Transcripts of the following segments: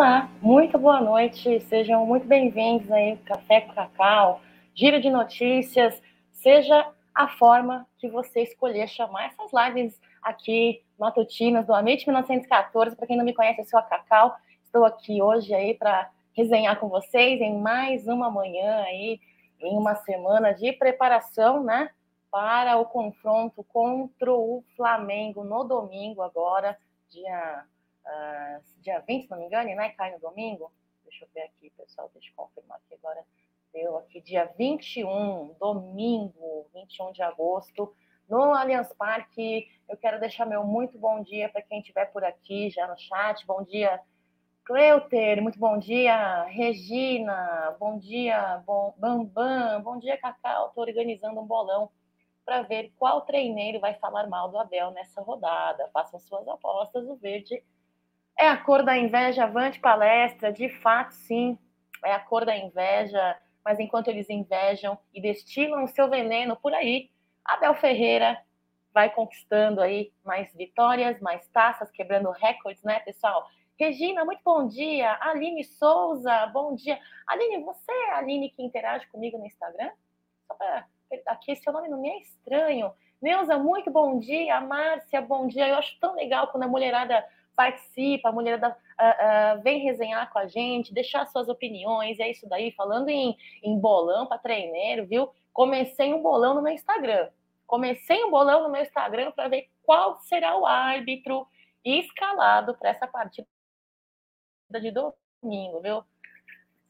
Olá, muito boa noite, sejam muito bem-vindos aí Café com Cacau, giro de notícias, seja a forma que você escolher chamar essas lives aqui matutinas do Amit 1914. Para quem não me conhece, eu sou a Cacau, estou aqui hoje aí para resenhar com vocês em mais uma manhã aí, em uma semana de preparação, né, para o confronto contra o Flamengo no domingo agora, dia uh, dia 20, se não me engano, né? Cai no domingo. Deixa eu ver aqui, pessoal, deixa eu confirmar aqui agora. Deu aqui dia 21, domingo, 21 de agosto, no Allianz Parque. Eu quero deixar meu muito bom dia para quem estiver por aqui já no chat. Bom dia, Cleuter, muito bom dia. Regina, bom dia, bom, Bambam, bom dia, Cacau. Estou organizando um bolão para ver qual treineiro vai falar mal do Abel nessa rodada. Façam suas apostas. O verde é a cor da inveja, avante palestra, de fato, sim, é a cor da inveja, mas enquanto eles invejam e destilam o seu veneno por aí, Abel Ferreira vai conquistando aí mais vitórias, mais taças, quebrando recordes, né, pessoal? Regina, muito bom dia. Aline Souza, bom dia. Aline, você é a Aline que interage comigo no Instagram? Só para aqui, seu nome não me é estranho. Neuza, muito bom dia. Márcia, bom dia. Eu acho tão legal quando a mulherada participa, a mulher uh, uh, vem resenhar com a gente, deixar suas opiniões, é isso daí, falando em, em bolão para treineiro, viu? Comecei um bolão no meu Instagram. Comecei um bolão no meu Instagram para ver qual será o árbitro escalado para essa partida de domingo, viu?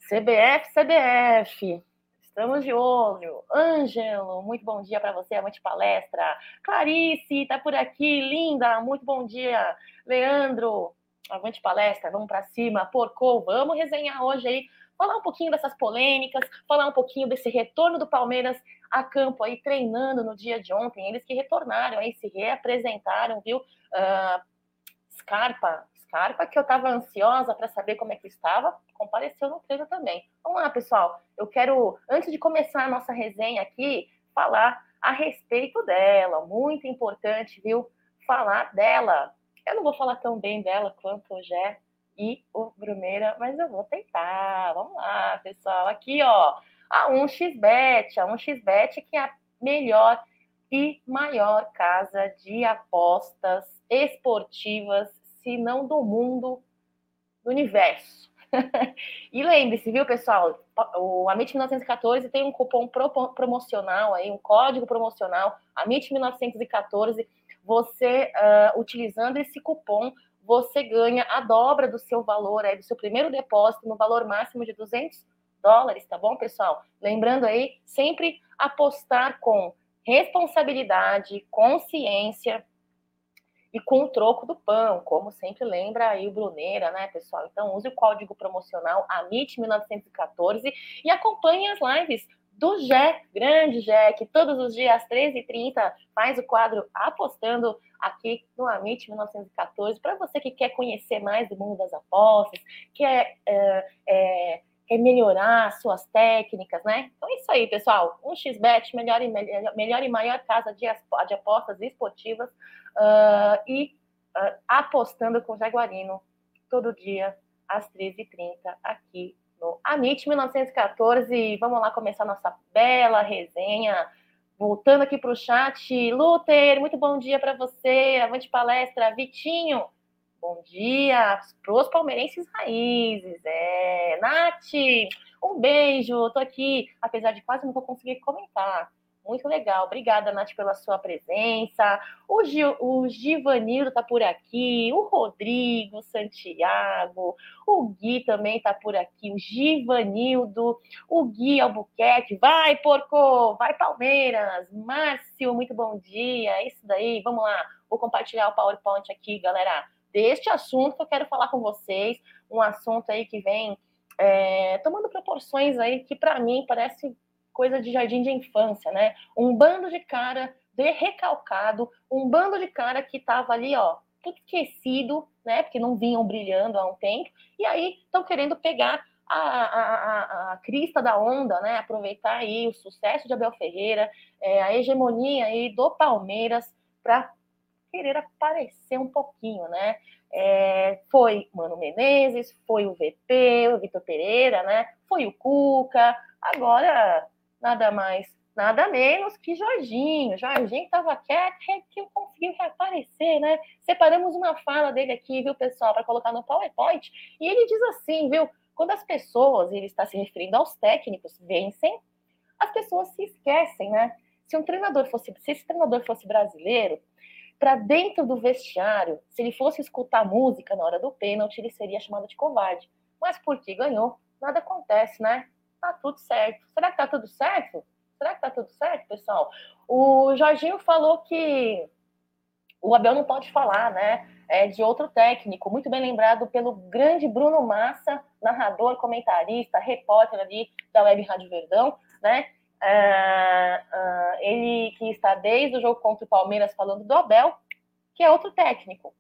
CBF, CBF. Estamos de olho. Ângelo, muito bom dia para você, amante palestra. Clarice, tá por aqui, linda, muito bom dia. Leandro, avante palestra, vamos para cima. Porco, vamos resenhar hoje aí, falar um pouquinho dessas polêmicas, falar um pouquinho desse retorno do Palmeiras a campo aí, treinando no dia de ontem. Eles que retornaram aí, se reapresentaram, viu? Uh, Scarpa, Scarpa, que eu estava ansiosa para saber como é que estava, compareceu no treino também. Vamos lá, pessoal. Eu quero, antes de começar a nossa resenha aqui, falar a respeito dela. Muito importante, viu? Falar dela. Eu não vou falar tão bem dela quanto o Gé e o Brumeira, mas eu vou tentar. Vamos lá, pessoal. Aqui, ó, a 1xBet. A 1xBet que é a melhor e maior casa de apostas esportivas se não do mundo, do universo. e lembre-se, viu, pessoal? O Amit 1914 tem um cupom promocional aí, um código promocional, Amit 1914. Você uh, utilizando esse cupom, você ganha a dobra do seu valor aí, do seu primeiro depósito, no valor máximo de 200 dólares, tá bom, pessoal? Lembrando aí, sempre apostar com responsabilidade, consciência e com o troco do pão, como sempre lembra aí o Bruneira, né, pessoal? Então use o código promocional AMIT1914 e acompanhe as lives do Jé, grande Jé, que todos os dias às 13h30 faz o quadro apostando aqui no Amit 1914, para você que quer conhecer mais do mundo das apostas, quer é, é, quer melhorar suas técnicas, né? Então é isso aí, pessoal. Um xbet, melhor e, melhor, melhor e maior casa de, de apostas esportivas uh, e uh, apostando com o Jaguarino todo dia às 13h30 aqui no Amit 1914. Vamos lá começar nossa bela resenha. Voltando aqui para o chat, Luther, muito bom dia para você. Avante palestra, Vitinho. Bom dia para os palmeirenses raízes. É, Nath, um beijo. Tô aqui, apesar de quase não vou conseguir comentar. Muito legal. Obrigada, Nath, pela sua presença. O, Gil, o Givanildo tá por aqui, o Rodrigo, Santiago, o Gui também tá por aqui, o Givanildo, o Gui Albuquerque. Vai, porco! Vai, Palmeiras! Márcio, muito bom dia. É isso daí, vamos lá. Vou compartilhar o PowerPoint aqui, galera deste assunto que eu quero falar com vocês, um assunto aí que vem é, tomando proporções aí que para mim parece coisa de jardim de infância, né? Um bando de cara de recalcado, um bando de cara que tava ali, ó, tudo esquecido, né? Porque não vinham brilhando há um tempo, e aí estão querendo pegar a, a, a, a, crista da onda, né? Aproveitar aí o sucesso de Abel Ferreira, é, a hegemonia aí do Palmeiras para querer aparecer um pouquinho, né? É, foi Mano Menezes, foi o VP, o Vitor Pereira, né? Foi o Cuca. Agora, nada mais, nada menos que Jorginho. Jorginho estava quieto, que conseguiu reaparecer, né? Separamos uma fala dele aqui, viu, pessoal, para colocar no PowerPoint. E ele diz assim, viu? Quando as pessoas, ele está se referindo aos técnicos, vencem, as pessoas se esquecem, né? Se um treinador fosse, se esse treinador fosse brasileiro, para dentro do vestiário, se ele fosse escutar música na hora do pênalti, ele seria chamado de covarde. Mas porque ganhou, nada acontece, né? Tá tudo certo. Será que tá tudo certo? Será que tá tudo certo, pessoal? O Jorginho falou que o Abel não pode falar, né? É de outro técnico, muito bem lembrado pelo grande Bruno Massa, narrador, comentarista, repórter ali da Web Rádio Verdão, né? Uh, uh, ele que está desde o jogo contra o Palmeiras falando do Abel, que é outro técnico.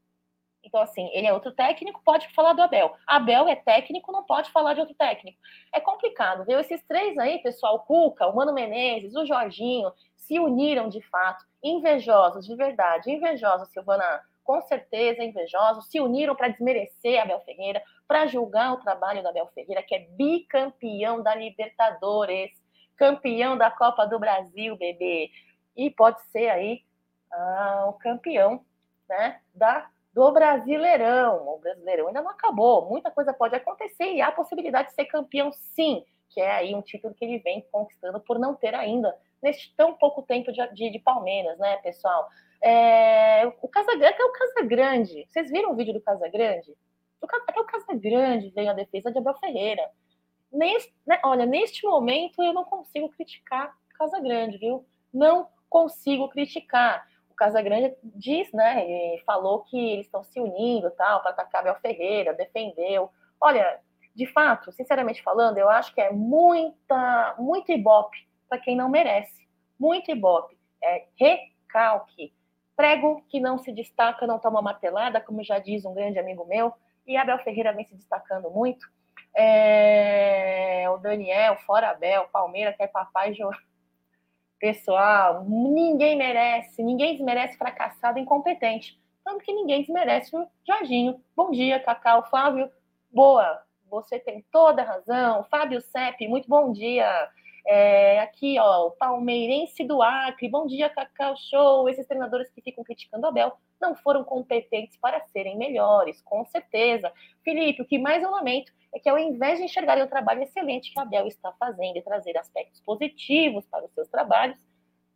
Então, assim, ele é outro técnico, pode falar do Abel. Abel é técnico, não pode falar de outro técnico. É complicado, viu? Esses três aí, pessoal, o Cuca, o Mano Menezes, o Jorginho, se uniram de fato, invejosos, de verdade, invejosos, Silvana, com certeza invejosos, se uniram para desmerecer Abel Ferreira, para julgar o trabalho do Abel Ferreira, que é bicampeão da Libertadores campeão da Copa do Brasil, bebê. E pode ser aí ah, o campeão né, da, do Brasileirão. O Brasileirão ainda não acabou, muita coisa pode acontecer e há a possibilidade de ser campeão, sim, que é aí um título que ele vem conquistando por não ter ainda, neste tão pouco tempo de, de, de Palmeiras, né, pessoal? É, o Casagrande é o Casagrande. Vocês viram o vídeo do Casagrande? Até o Casagrande veio a defesa de Abel Ferreira. Neste, né, olha, neste momento eu não consigo criticar Casa Grande, viu? Não consigo criticar. O Casa Grande diz, né? falou que eles estão se unindo tal para atacar Abel Ferreira, defendeu. Olha, de fato, sinceramente falando, eu acho que é muita, muito ibope para quem não merece. Muito ibope. É recalque. Prego que não se destaca, não toma martelada, como já diz um grande amigo meu, e Abel Ferreira vem se destacando muito. É, o Daniel, fora Abel, Palmeiras, que é papai João. Pessoal, ninguém merece, ninguém desmerece fracassado incompetente. Tanto que ninguém desmerece o Jorginho. Bom dia, Cacau. Flávio, boa, você tem toda a razão. Fábio Sepp, muito bom dia. É, aqui, ó, o palmeirense do Acre. Bom dia, Cacau Show. Esses treinadores que ficam criticando Abel não foram competentes para serem melhores, com certeza. Felipe, o que mais eu lamento é que ao invés de enxergarem o trabalho excelente que Abel está fazendo e trazer aspectos positivos para os seus trabalhos,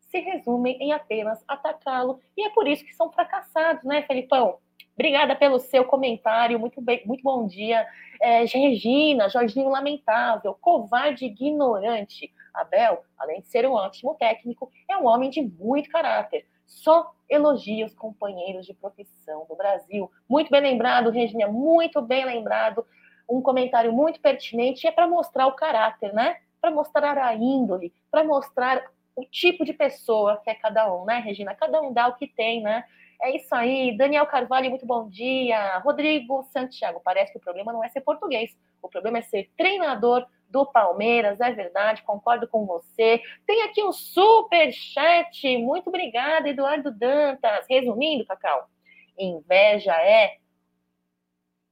se resumem em apenas atacá-lo. E é por isso que são fracassados, né, Felipão? Obrigada pelo seu comentário, muito, bem, muito bom dia. É, Regina, Jorginho Lamentável, covarde ignorante. Abel, além de ser um ótimo técnico, é um homem de muito caráter. Só elogia os companheiros de profissão do Brasil. Muito bem lembrado, Regina, muito bem lembrado um comentário muito pertinente, é para mostrar o caráter, né? Para mostrar a índole, para mostrar o tipo de pessoa que é cada um, né, Regina? Cada um dá o que tem, né? É isso aí. Daniel Carvalho, muito bom dia. Rodrigo Santiago, parece que o problema não é ser português. O problema é ser treinador do Palmeiras, é verdade, concordo com você. Tem aqui um super chat. Muito obrigada, Eduardo Dantas. Resumindo, Cacau, inveja é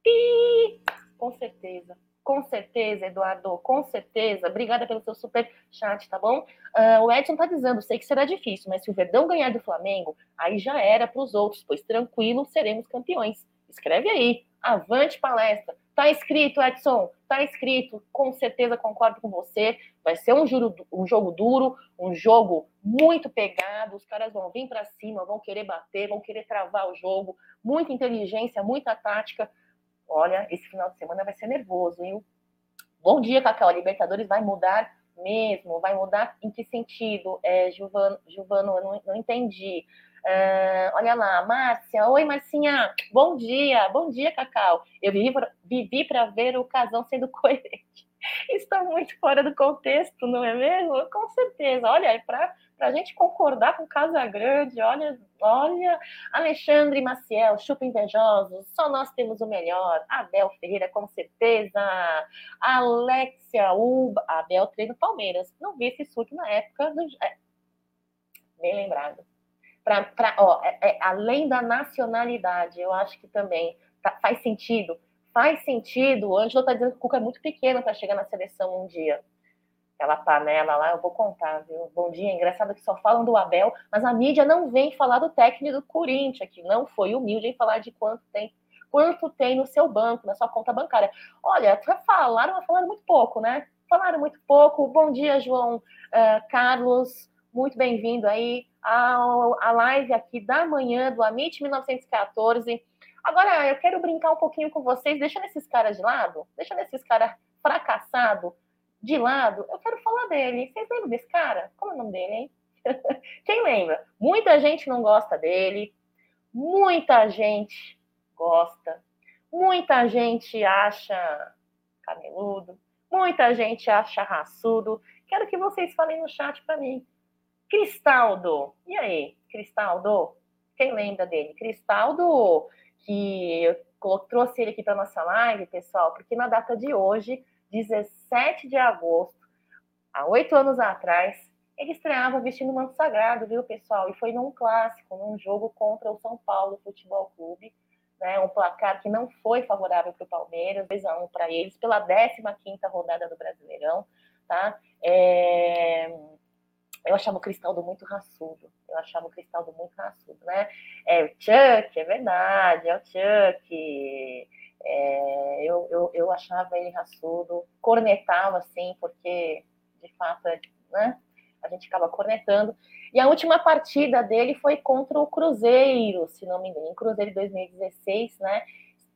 pi com certeza. Com certeza, Eduardo, com certeza. Obrigada pelo seu super chat, tá bom? Uh, o Edson tá dizendo, sei que será difícil, mas se o Verdão ganhar do Flamengo, aí já era para os outros, pois tranquilo, seremos campeões. Escreve aí. Avante palestra. Tá escrito, Edson. Tá escrito. Com certeza concordo com você. Vai ser um, juro, um jogo duro, um jogo muito pegado. Os caras vão vir para cima, vão querer bater, vão querer travar o jogo. Muita inteligência, muita tática. Olha, esse final de semana vai ser nervoso, viu? Bom dia, Cacau. A Libertadores vai mudar mesmo? Vai mudar em que sentido? É, Gilvano eu não, não entendi. Uh, olha lá, Márcia. Oi, Marcinha. Bom dia. Bom dia, Cacau. Eu vivi para ver o casão sendo coerente. Está muito fora do contexto, não é mesmo? Com certeza. Olha, é para a gente concordar com Casa Grande, olha, olha, Alexandre Maciel, chupa invejosos, só nós temos o melhor. Abel Ferreira, com certeza. Alexia Uba, Abel treina Palmeiras. Não vi esse surto na época do. É, bem lembrado. Pra, pra, ó, é, é, além da nacionalidade, eu acho que também Tá, faz sentido? Faz sentido. O Ângelo está dizendo que o Cuca é muito pequeno para chegar na seleção um dia. Aquela panela lá, eu vou contar, viu? Bom dia, engraçado que só falam do Abel, mas a mídia não vem falar do técnico do Corinthians, que não foi humilde em falar de quanto tem, quanto tem no seu banco, na sua conta bancária. Olha, falaram, falaram muito pouco, né? Falaram muito pouco. Bom dia, João uh, Carlos, muito bem-vindo aí à live aqui da manhã do Amit 1914. Agora, eu quero brincar um pouquinho com vocês, deixando esses caras de lado, deixando esses caras fracassados de lado, eu quero falar dele. Vocês lembram desse cara? Como é o nome dele, hein? Quem lembra? Muita gente não gosta dele, muita gente gosta, muita gente acha cabeludo, muita gente acha raçudo. Quero que vocês falem no chat para mim. Cristaldo, e aí, Cristaldo? Quem lembra dele? Cristaldo que eu trouxe ele aqui para nossa live, pessoal, porque na data de hoje, 17 de agosto, há oito anos atrás, ele estreava vestindo o manto sagrado, viu, pessoal? E foi num clássico, num jogo contra o São Paulo Futebol Clube, né? Um placar que não foi favorável para o Palmeiras, 2 a 1 para eles, pela 15 rodada do Brasileirão, tá? É eu achava o Cristaldo muito raçudo. Eu achava o Cristaldo muito raçudo, né? É o Chuck, é verdade, é o Chuck. É, eu, eu, eu achava ele raçudo, cornetava assim, porque de fato, é, né? A gente acaba cornetando. E a última partida dele foi contra o Cruzeiro, se não me engano, Cruzeiro 2016, né?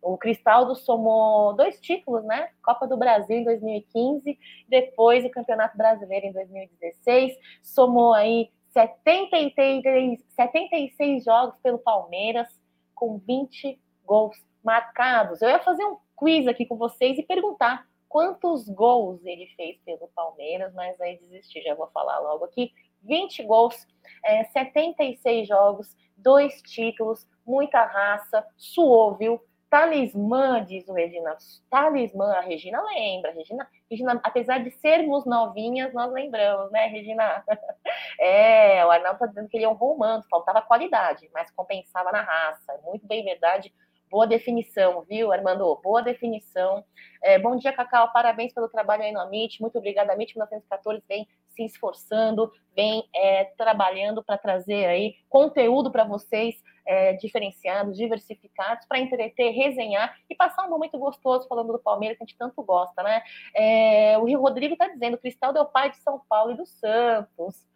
O Cristaldo somou dois títulos, né? Copa do Brasil em 2015, depois o Campeonato Brasileiro em 2016. Somou aí 73, 76 jogos pelo Palmeiras, com 20 gols marcados. Eu ia fazer um quiz aqui com vocês e perguntar quantos gols ele fez pelo Palmeiras, mas aí desisti, já vou falar logo aqui. 20 gols, é, 76 jogos, dois títulos, muita raça, suou, viu? Talismã, diz o Regina. Talismã, a Regina lembra. Regina, Regina, apesar de sermos novinhas, nós lembramos, né, Regina? É, o Arnaldo está dizendo que ele é um romano, faltava qualidade, mas compensava na raça. Muito bem, verdade. Boa definição, viu, Armando? Boa definição. É, bom dia, Cacau. Parabéns pelo trabalho aí no Amit. Muito obrigada. Amit 1914 vem se esforçando, vem é, trabalhando para trazer aí conteúdo para vocês é, diferenciados, diversificados, para entreter, resenhar e passar um momento gostoso falando do Palmeiras, que a gente tanto gosta, né? É, o Rio Rodrigo está dizendo: Cristal o pai de São Paulo e do Santos.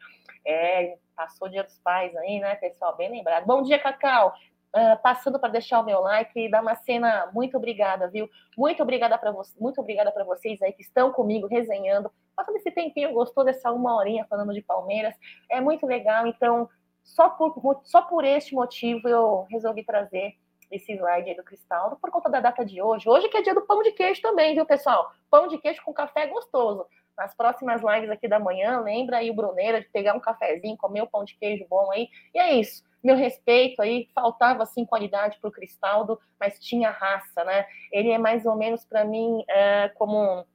É, passou o dia dos pais aí, né, pessoal? Bem lembrado. Bom dia, Cacau. Uh, passando para deixar o meu like e dar uma cena muito obrigada, viu? Muito obrigada para você, muito obrigada para vocês aí que estão comigo resenhando, passando esse tempinho gostou dessa uma horinha falando de Palmeiras, é muito legal. Então, só por, só por este motivo eu resolvi trazer esse slide aí do Cristaldo, por conta da data de hoje. Hoje que é dia do pão de queijo também, viu, pessoal? Pão de queijo com café gostoso. Nas próximas lives aqui da manhã, lembra aí o Bruneira de pegar um cafezinho, comer o um pão de queijo bom aí. E é isso. Meu respeito aí, faltava assim qualidade para o Cristaldo, mas tinha raça, né? Ele é mais ou menos para mim é, como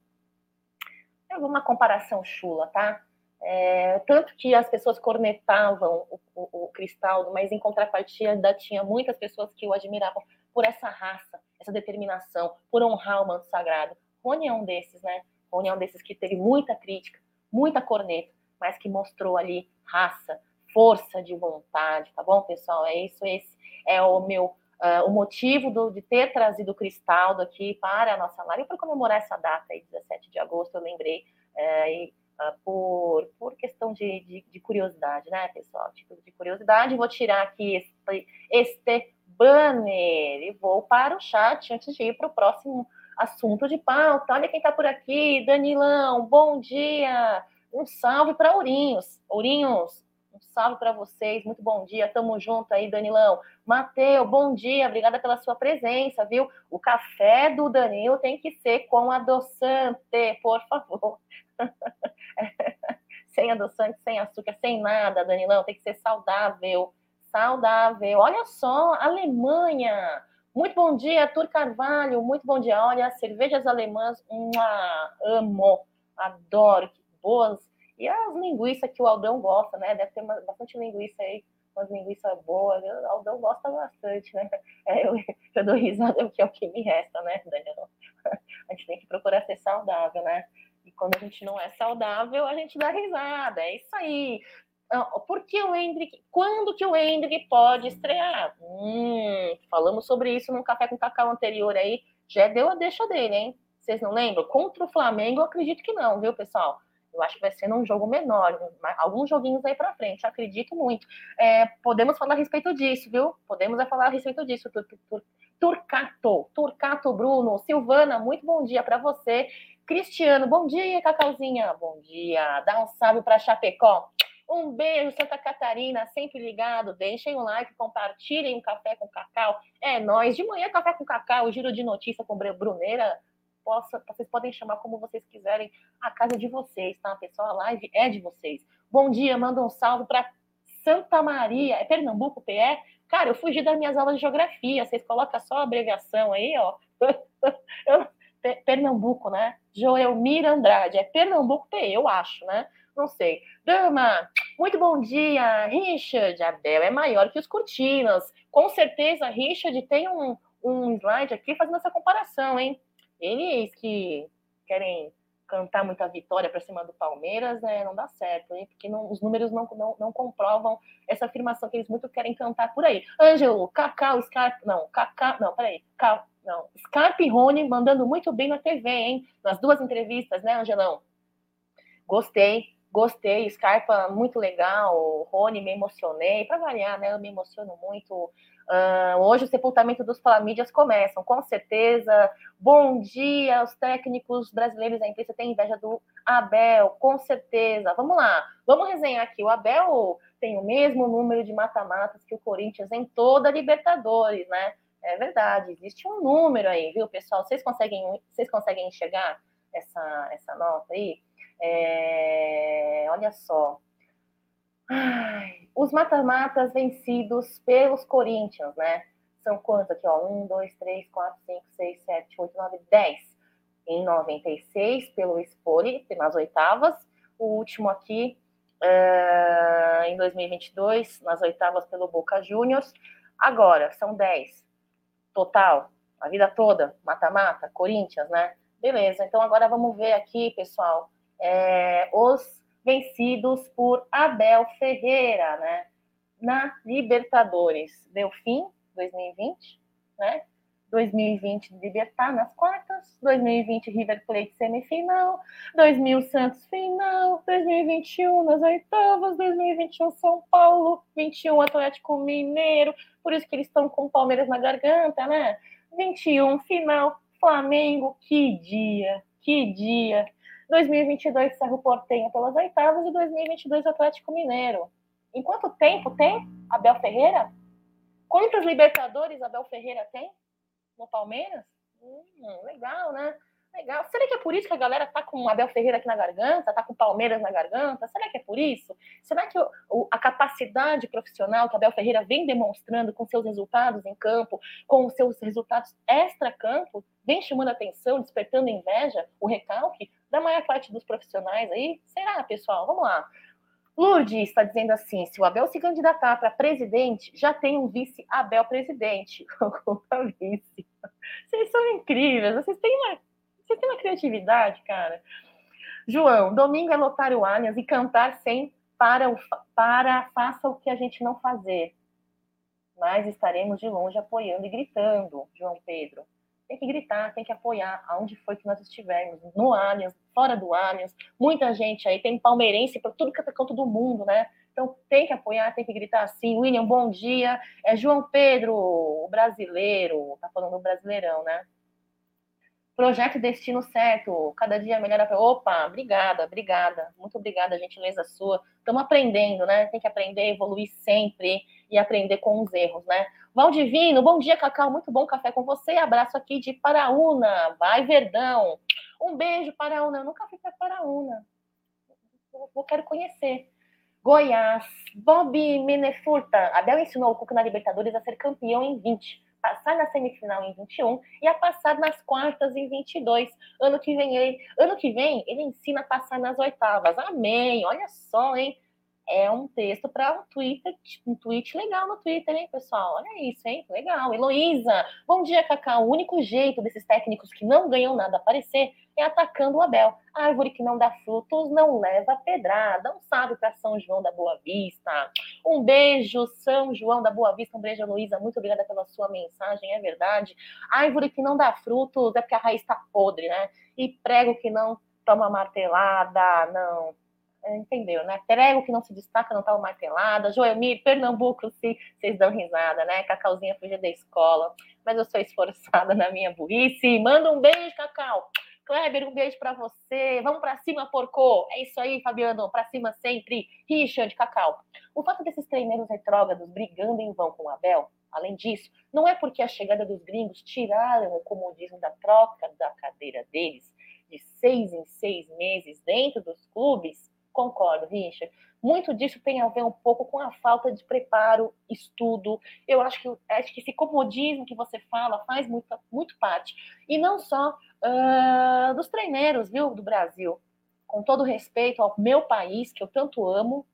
uma comparação chula, tá? É, tanto que as pessoas cornetavam o, o, o Cristaldo, mas em contrapartida tinha muitas pessoas que o admiravam por essa raça, essa determinação, por honrar o manto sagrado. Rony é um desses, né? Rony é um desses que teve muita crítica, muita corneta, mas que mostrou ali raça, força de vontade, tá bom, pessoal? É isso, esse é o meu uh, o motivo do, de ter trazido o Cristaldo aqui para a nossa live para comemorar essa data aí, 17 de agosto, eu lembrei. Uh, e uh, por, por questão de, de, de, curiosidade, né, pessoal? Tipo de curiosidade, vou tirar aqui este, este banner e vou para o chat antes de ir para o próximo assunto de pauta. Olha quem está por aqui, Danilão, bom dia! Um salve para Ourinhos. Ourinhos, um salve para vocês, muito bom dia, tamo junto aí, Danilão. Mateu, bom dia, obrigada pela sua presença, viu? O café do Danilo tem que ser com adoçante, por favor. sem adoçante, sem açúcar, sem nada, Danilão, tem que ser saudável. Saudável. Olha só, Alemanha. Muito bom dia, Arthur Carvalho. Muito bom dia. Olha, cervejas alemãs, uma, amo, adoro, que boas. E as linguiças que o Aldão gosta, né? Deve ter uma, bastante linguiça aí umas linguiças boas. O Aldão gosta bastante, né? É, eu, eu dou risada porque é o que me resta, né, Daniel? A gente tem que procurar ser saudável, né? E quando a gente não é saudável, a gente dá risada. É isso aí. Ah, por que o Hendrick? Quando que o Hendrick pode estrear? Hum, falamos sobre isso num café com cacau anterior aí. Já deu a deixa dele, hein? Vocês não lembram? Contra o Flamengo, eu acredito que não, viu, pessoal? Eu acho que vai ser num jogo menor, alguns joguinhos aí para frente, acredito muito. É, podemos falar a respeito disso, viu? Podemos falar a respeito disso. Tur, tur, Turcato, Turcato Bruno, Silvana, muito bom dia para você. Cristiano, bom dia, Cacauzinha, bom dia. Dá um salve para Chapecó. Um beijo, Santa Catarina, sempre ligado. Deixem o um like, compartilhem o um café com cacau. É nós. De manhã, café com cacau, giro de notícia com Bruneira. Possa, vocês podem chamar como vocês quiserem. A casa é de vocês, tá? Pessoal, a live é de vocês. Bom dia, manda um salve para Santa Maria. É Pernambuco, PE? Cara, eu fugi das minhas aulas de geografia. Vocês colocam só a abreviação aí, ó. Pernambuco, né? Joelmir Andrade. É Pernambuco PE, eu acho, né? não sei. Dama, muito bom dia. Richard, Abel é maior que os cortinas. Com certeza, Richard tem um, um slide aqui fazendo essa comparação, hein? Eles que querem cantar muita vitória para cima do Palmeiras, né, não dá certo, hein? porque não, os números não, não, não, comprovam essa afirmação que eles muito querem cantar por aí. Ângelo, Cacau, Scarpe, não, Cacau, não, peraí, Cal, não, Scarpe e Rony mandando muito bem na TV, hein? Nas duas entrevistas, né, Angelão? Gostei, Gostei, Scarpa muito legal, Rony me emocionei, para variar, né? Eu me emociono muito. Uh, hoje o sepultamento dos Flamídias começam, com certeza. Bom dia, os técnicos brasileiros da imprensa têm inveja do Abel, com certeza. Vamos lá, vamos resenhar aqui. O Abel tem o mesmo número de mata-matas que o Corinthians em toda a Libertadores, né? É verdade, existe um número aí, viu, pessoal? Vocês conseguem, vocês conseguem enxergar essa, essa nota aí? É, olha só. Ai, os mata-matas vencidos pelos Corinthians, né? São quantos aqui, ó? 1, 2, 3, 4, 5, 6, 7, 8, 9, 10. Em 96, pelo Spoli, nas oitavas. O último aqui, uh, em 2022, nas oitavas pelo Boca Juniors. Agora, são 10. Total, a vida toda, mata-mata, Corinthians, né? Beleza, então agora vamos ver aqui, pessoal, é, os vencidos por Abel Ferreira, né? Na Libertadores. Deu fim 2020, né? 2020 Libertar nas quartas, 2020 River Plate semifinal, 2000 Santos final, 2021 nas oitavas, 2021 São Paulo, 21 Atlético Mineiro, por isso que eles estão com o Palmeiras na garganta, né? 21 final, Flamengo, que dia, que dia. 2022 Cerro Portenho pelas oitavas e 2022 Atlético Mineiro. Em quanto tempo tem Abel Ferreira? Quantas Libertadores Abel Ferreira tem no Palmeiras? Hum, legal, né? Legal. Será que é por isso que a galera tá com Abel Ferreira aqui na garganta, tá com Palmeiras na garganta? Será que é por isso? Será que o, a capacidade profissional que Abel Ferreira vem demonstrando com seus resultados em campo, com os seus resultados extra-campo, vem chamando atenção, despertando inveja, o recalque da maior parte dos profissionais aí? Será, pessoal? Vamos lá. Lourdes está dizendo assim: se o Abel se candidatar para presidente, já tem um vice Abel presidente. vice. Vocês são incríveis, vocês têm uma você tem uma criatividade, cara. João, domingo é lotar o Allianz e cantar sem para, o, para faça o que a gente não fazer. Mas estaremos de longe apoiando e gritando, João Pedro. Tem que gritar, tem que apoiar aonde foi que nós estivermos, no Allianz, fora do Allianz. Muita gente aí tem palmeirense para tudo que é canto do mundo, né? Então tem que apoiar, tem que gritar assim. William, bom dia. É João Pedro, o brasileiro, tá falando do brasileirão, né? Projeto Destino Certo, cada dia melhor. Opa, obrigada, obrigada. Muito obrigada, gentileza sua. Estamos aprendendo, né? Tem que aprender, evoluir sempre e aprender com os erros, né? Valdivino, bom dia, Cacau. Muito bom café com você. Abraço aqui de Paraúna. Vai, Verdão. Um beijo, Paraúna. Eu nunca fui para Paraúna. Eu quero conhecer. Goiás, Bob Menefurta. Abel ensinou o Cuca na Libertadores a ser campeão em 20 passar na semifinal em 21 e a passar nas quartas em 22. Ano que vem ele, ano que vem ele ensina a passar nas oitavas. Amém. Olha só, hein? É um texto para um Twitter, um tweet legal no Twitter, hein, pessoal? Olha isso, hein? Legal. Heloísa, bom dia, Cacá. O único jeito desses técnicos que não ganham nada aparecer é atacando o Abel. A árvore que não dá frutos não leva pedrada. Um salve para São João da Boa Vista. Um beijo, São João da Boa Vista. Um beijo, Heloísa. Muito obrigada pela sua mensagem, é verdade. A árvore que não dá frutos é porque a raiz está podre, né? E prego que não toma martelada, não entendeu, né? Prego que não se destaca, não tá martelada. Joelmir, Pernambuco, se vocês dão risada, né? Cacauzinha fugiu da escola, mas eu sou esforçada na minha burrice. Manda um beijo, Cacau. Kleber, um beijo para você. Vamos para cima, porco. É isso aí, Fabiano. Para cima sempre. Richard, Cacau. O fato desses treineiros retrógrados brigando em vão com o Abel, além disso, não é porque a chegada dos gringos tiraram o comodismo da troca da cadeira deles de seis em seis meses dentro dos clubes Concordo, Richard. Muito disso tem a ver um pouco com a falta de preparo, estudo. Eu acho que, acho que esse comodismo que você fala faz muito, muito parte. E não só uh, dos treineiros, viu, do Brasil. Com todo respeito ao meu país, que eu tanto amo,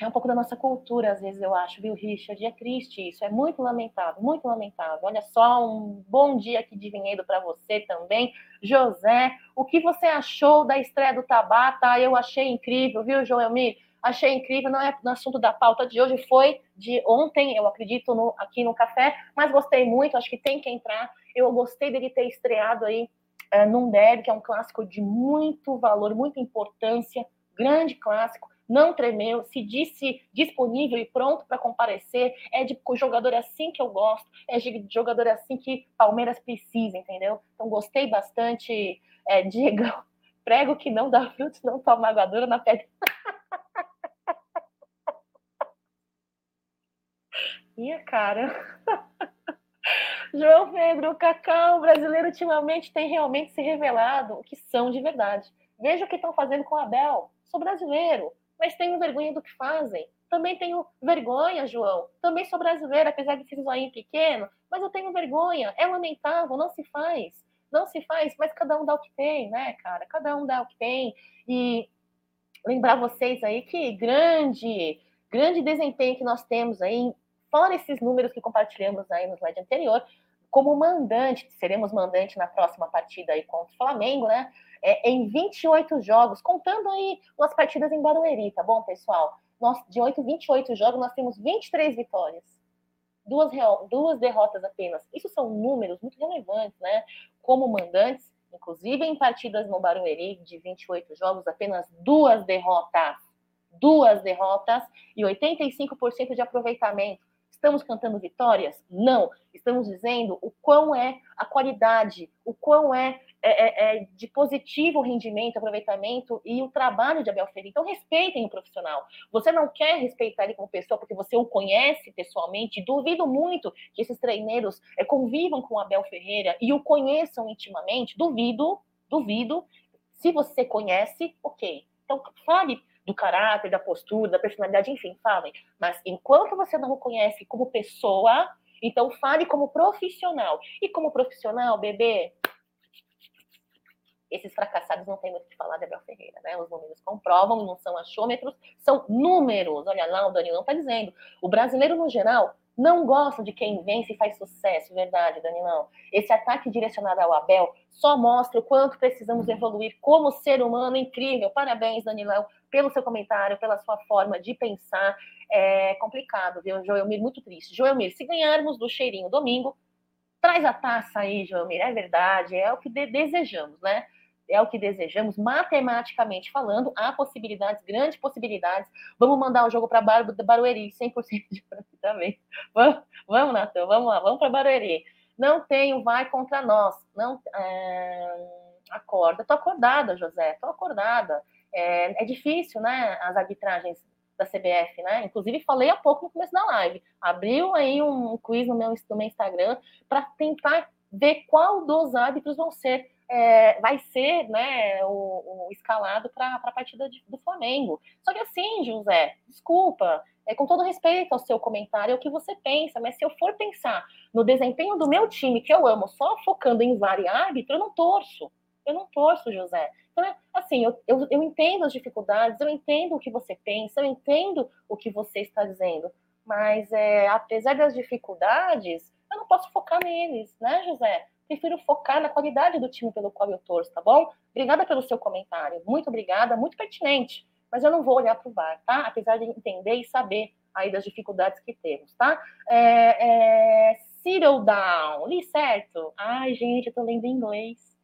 é um pouco da nossa cultura, às vezes, eu acho, viu, Richard? É triste isso, é muito lamentável, muito lamentável. Olha só, um bom dia aqui de vinhedo para você também. José, o que você achou da estreia do Tabata? Eu achei incrível, viu, Joelmir? Achei incrível, não é no assunto da pauta de hoje, foi de ontem, eu acredito, no, aqui no café, mas gostei muito, acho que tem que entrar. Eu gostei dele ter estreado aí é, num derby, que é um clássico de muito valor, muita importância, grande clássico não tremeu, se disse disponível e pronto para comparecer. É de jogador assim que eu gosto, é de jogador assim que Palmeiras precisa, entendeu? Então gostei bastante. É, Diego, prego que não dá frutos, não toma aguadura na pele. Minha cara. João Pedro, o Cacau brasileiro ultimamente tem realmente se revelado o que são de verdade. Veja o que estão fazendo com o Abel. Sou brasileiro mas tenho vergonha do que fazem. Também tenho vergonha, João. Também sou brasileira, apesar de ser zoinho pequeno, mas eu tenho vergonha. É lamentável, não se faz. Não se faz, mas cada um dá o que tem, né, cara? Cada um dá o que tem. E lembrar vocês aí que grande, grande desempenho que nós temos aí, fora esses números que compartilhamos aí no slide anterior, como mandante, seremos mandante na próxima partida aí contra o Flamengo, né? é, em 28 jogos, contando aí as partidas em Barueri, tá bom, pessoal? Nós, de 8, 28 jogos, nós temos 23 vitórias. Duas, duas derrotas apenas. Isso são números muito relevantes, né? Como mandantes, inclusive em partidas no Barueri, de 28 jogos, apenas duas derrotas. Duas derrotas e 85% de aproveitamento. Estamos cantando vitórias? Não. Estamos dizendo o quão é a qualidade, o quão é é, é, é, de positivo rendimento, aproveitamento e o trabalho de Abel Ferreira. Então, respeitem o profissional. Você não quer respeitar ele como pessoa porque você o conhece pessoalmente. Duvido muito que esses treineiros é, convivam com Abel Ferreira e o conheçam intimamente. Duvido, duvido. Se você conhece, ok. Então, fale do caráter, da postura, da personalidade, enfim, falem. Mas enquanto você não o conhece como pessoa, então fale como profissional. E como profissional, bebê, esses fracassados não têm muito o que falar Abel Ferreira, né? Os números comprovam, não são achômetros, são números. Olha lá, o Danilão está dizendo. O brasileiro, no geral, não gosta de quem vence e faz sucesso, verdade, Danilão. Esse ataque direcionado ao Abel só mostra o quanto precisamos evoluir como ser humano incrível. Parabéns, Danilão, pelo seu comentário, pela sua forma de pensar. É complicado, viu, Joelmir? Muito triste. Joelmir, se ganharmos do cheirinho domingo, traz a taça aí, Joelmir. É verdade, é o que de desejamos, né? É o que desejamos, matematicamente falando, há possibilidades, grandes possibilidades. Vamos mandar o jogo para Bar Barueri, 100% de aproveitamento. Vamos, vamos, Natan, vamos lá, vamos para Barueri. Não tenho, vai contra nós. Não, é, acorda. Estou acordada, José, estou acordada. É, é difícil, né, as arbitragens da CBF, né? Inclusive, falei há pouco no começo da live. Abriu aí um quiz no meu, no meu Instagram para tentar ver qual dos árbitros vão ser é, vai ser né, o, o escalado para a partida de, do Flamengo. Só que assim, José, desculpa, é, com todo respeito ao seu comentário, é o que você pensa, mas se eu for pensar no desempenho do meu time, que eu amo, só focando em variável, eu não torço. Eu não torço, José. Então, assim, eu, eu, eu entendo as dificuldades, eu entendo o que você pensa, eu entendo o que você está dizendo, mas é, apesar das dificuldades, eu não posso focar neles, né, José? Prefiro focar na qualidade do time pelo qual eu torço, tá bom? Obrigada pelo seu comentário, muito obrigada, muito pertinente. Mas eu não vou olhar para o VAR, tá? Apesar de entender e saber aí das dificuldades que temos, tá? É, é, settle down, li certo? Ai, gente, eu tô lendo em inglês.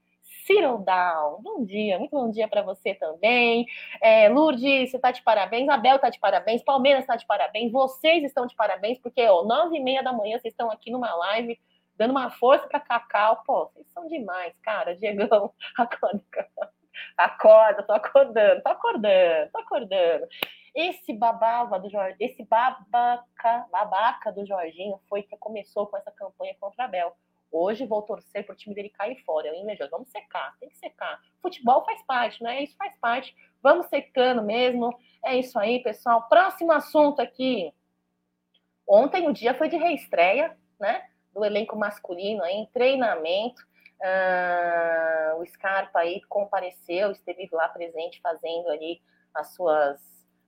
Settle down. Bom dia, muito bom dia para você também. É, Lourdes, você tá de parabéns. Abel tá de parabéns. Palmeiras tá de parabéns. Vocês estão de parabéns, porque, ó, nove e meia da manhã vocês estão aqui numa live dando uma força para Cacau. Pô, vocês são demais, cara. Diegão, acorda, acorda, tô acordando, tô acordando, tô acordando. Esse babava do Jorge, esse babaca, babaca do Jorginho foi que começou com essa campanha contra a Abel. Hoje vou torcer pro time dele cair fora. Eu invejoso. Vamos secar, tem que secar. Futebol faz parte, né? Isso faz parte. Vamos secando mesmo. É isso aí, pessoal. Próximo assunto aqui. Ontem o dia foi de reestreia, né? Do elenco masculino aí, em treinamento. Uh, o Scarpa aí compareceu, esteve lá presente fazendo ali as suas,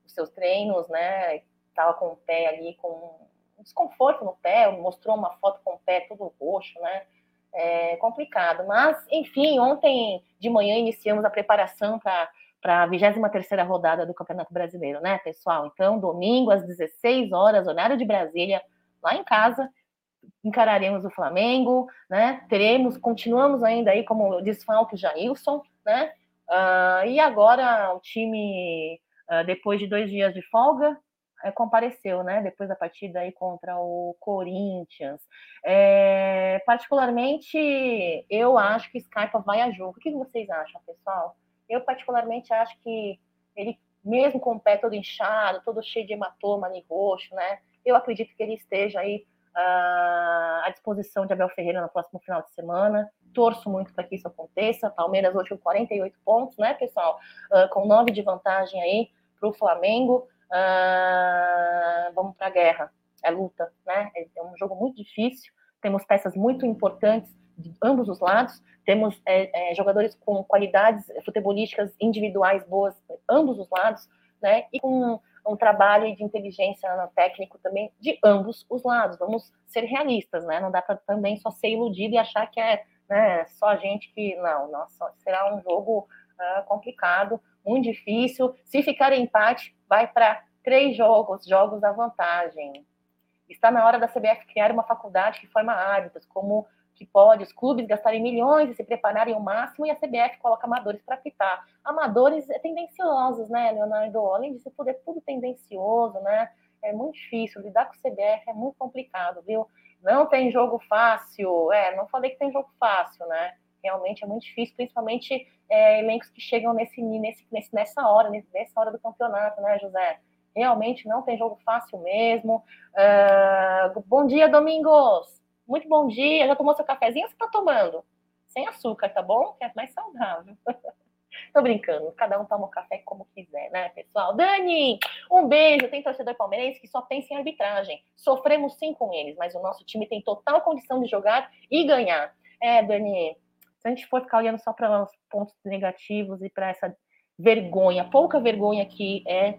os seus treinos, né? Estava com o pé ali com desconforto no pé, mostrou uma foto com o pé todo roxo, né? É complicado. Mas, enfim, ontem de manhã iniciamos a preparação para para a 23 rodada do Campeonato Brasileiro, né, pessoal? Então, domingo às 16 horas, horário de Brasília, lá em casa, encararemos o Flamengo, né? Teremos, continuamos ainda aí como desfalque Jailson, né? Uh, e agora o time, uh, depois de dois dias de folga, é, compareceu, né? Depois da partida aí contra o Corinthians. É, particularmente, eu acho que Scarpa vai a jogo. O que vocês acham, pessoal? Eu particularmente acho que ele, mesmo com o pé todo inchado, todo cheio de hematoma ali roxo, né? Eu acredito que ele esteja aí à disposição de Abel Ferreira no próximo final de semana. Torço muito para que isso aconteça. Palmeiras hoje com 48 pontos, né, pessoal? Uh, com 9 de vantagem aí para o Flamengo. Uh, vamos para a guerra, é luta, né? É um jogo muito difícil, temos peças muito importantes de ambos os lados, temos é, é, jogadores com qualidades futebolísticas individuais boas, ambos os lados, né? E com um trabalho de inteligência técnico também de ambos os lados. Vamos ser realistas, né? Não dá para também só ser iludido e achar que é né, só a gente que não. Nossa, será um jogo uh, complicado, muito difícil. Se ficar empate, vai para três jogos, jogos à vantagem. Está na hora da CBF criar uma faculdade que forma árbitros, como que pode os clubes gastarem milhões e se prepararem ao máximo e a CBF coloca amadores para apitar. Amadores é tendenciosos, né, Leonardo? Além disso, tudo é tudo tendencioso, né? É muito difícil, lidar com o CBF é muito complicado, viu? Não tem jogo fácil, é, não falei que tem jogo fácil, né? realmente é muito difícil, principalmente é, elencos que chegam nesse, nesse, nessa hora, nessa hora do campeonato, né, José? Realmente não tem jogo fácil mesmo. Uh, bom dia, Domingos! Muito bom dia. Já tomou seu cafezinho? Você está tomando? Sem açúcar, tá bom? Que é mais saudável. Tô brincando, cada um toma o café como quiser, né, pessoal? Dani, um beijo. Tem torcedor palmeirense que só pensa em arbitragem. Sofremos sim com eles, mas o nosso time tem total condição de jogar e ganhar. É, Dani, se a gente for ficar olhando só para os pontos negativos e para essa vergonha, pouca vergonha que é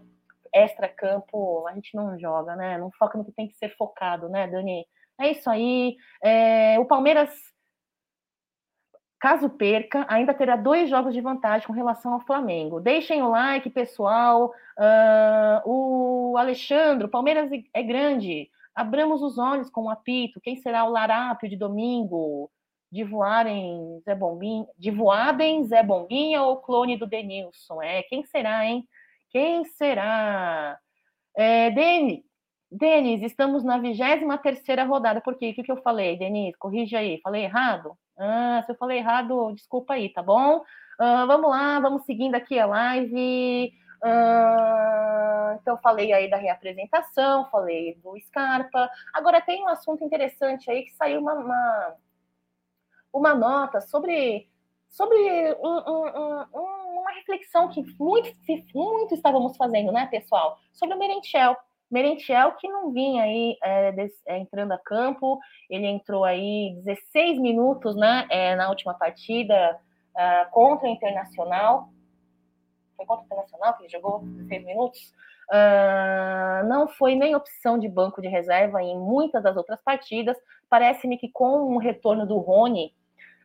extra-campo, a gente não joga, né? Não foca no que tem que ser focado, né, Dani? É isso aí. É, o Palmeiras, caso perca, ainda terá dois jogos de vantagem com relação ao Flamengo. Deixem o like, pessoal. Uh, o Alexandre, o Palmeiras é grande. Abramos os olhos com o apito. Quem será o Larápio de domingo? de voarem Zé Bombinha, de voarem Zé Bombinha ou clone do Denilson? É, quem será, hein? Quem será? É, Denis, Denis, estamos na 23 terceira rodada. Por quê? O que, que eu falei, Denis? Corrija aí. Falei errado? Ah, se eu falei errado, desculpa aí, tá bom? Ah, vamos lá, vamos seguindo aqui a live. Ah, então, falei aí da reapresentação, falei do Scarpa. Agora, tem um assunto interessante aí que saiu uma, uma uma nota sobre, sobre um, um, um, uma reflexão que muito, muito estávamos fazendo, né, pessoal? Sobre o Merentiel. Merentiel que não vinha aí é, des, é, entrando a campo, ele entrou aí 16 minutos né, é, na última partida é, contra o Internacional, foi contra o Internacional, que ele jogou 16 minutos, uh, não foi nem opção de banco de reserva em muitas das outras partidas. Parece-me que com o retorno do Rony,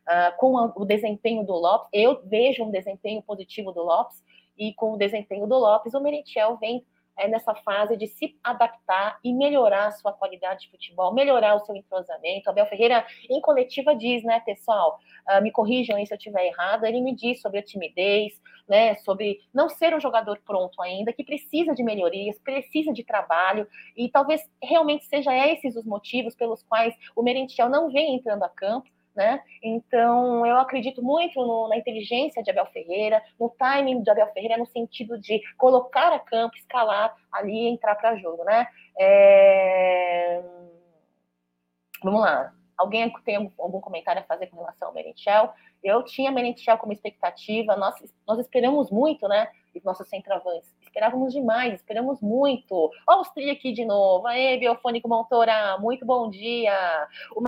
uh, com o desempenho do Lopes, eu vejo um desempenho positivo do Lopes, e com o desempenho do Lopes, o Merentiel vem é, nessa fase de se adaptar e melhorar a sua qualidade de futebol, melhorar o seu entrosamento. Abel Ferreira, em coletiva, diz, né, pessoal, uh, me corrijam aí se eu estiver errado, ele me diz sobre a timidez, né, sobre não ser um jogador pronto ainda, que precisa de melhorias, precisa de trabalho, e talvez realmente seja esses os motivos pelos quais o Merentiel não vem entrando a campo, né? Então, eu acredito muito no, na inteligência de Abel Ferreira, no timing de Abel Ferreira, no sentido de colocar a campo, escalar ali e entrar para jogo, né? É... Vamos lá. Alguém tem algum comentário a fazer com relação ao Merentiel? Eu tinha Merentiel como expectativa, nós, nós esperamos muito, né? Os nossos centroavantes. Esperávamos demais, esperamos muito. Os tri aqui de novo. Aê, Biofônico Montora, muito bom dia. O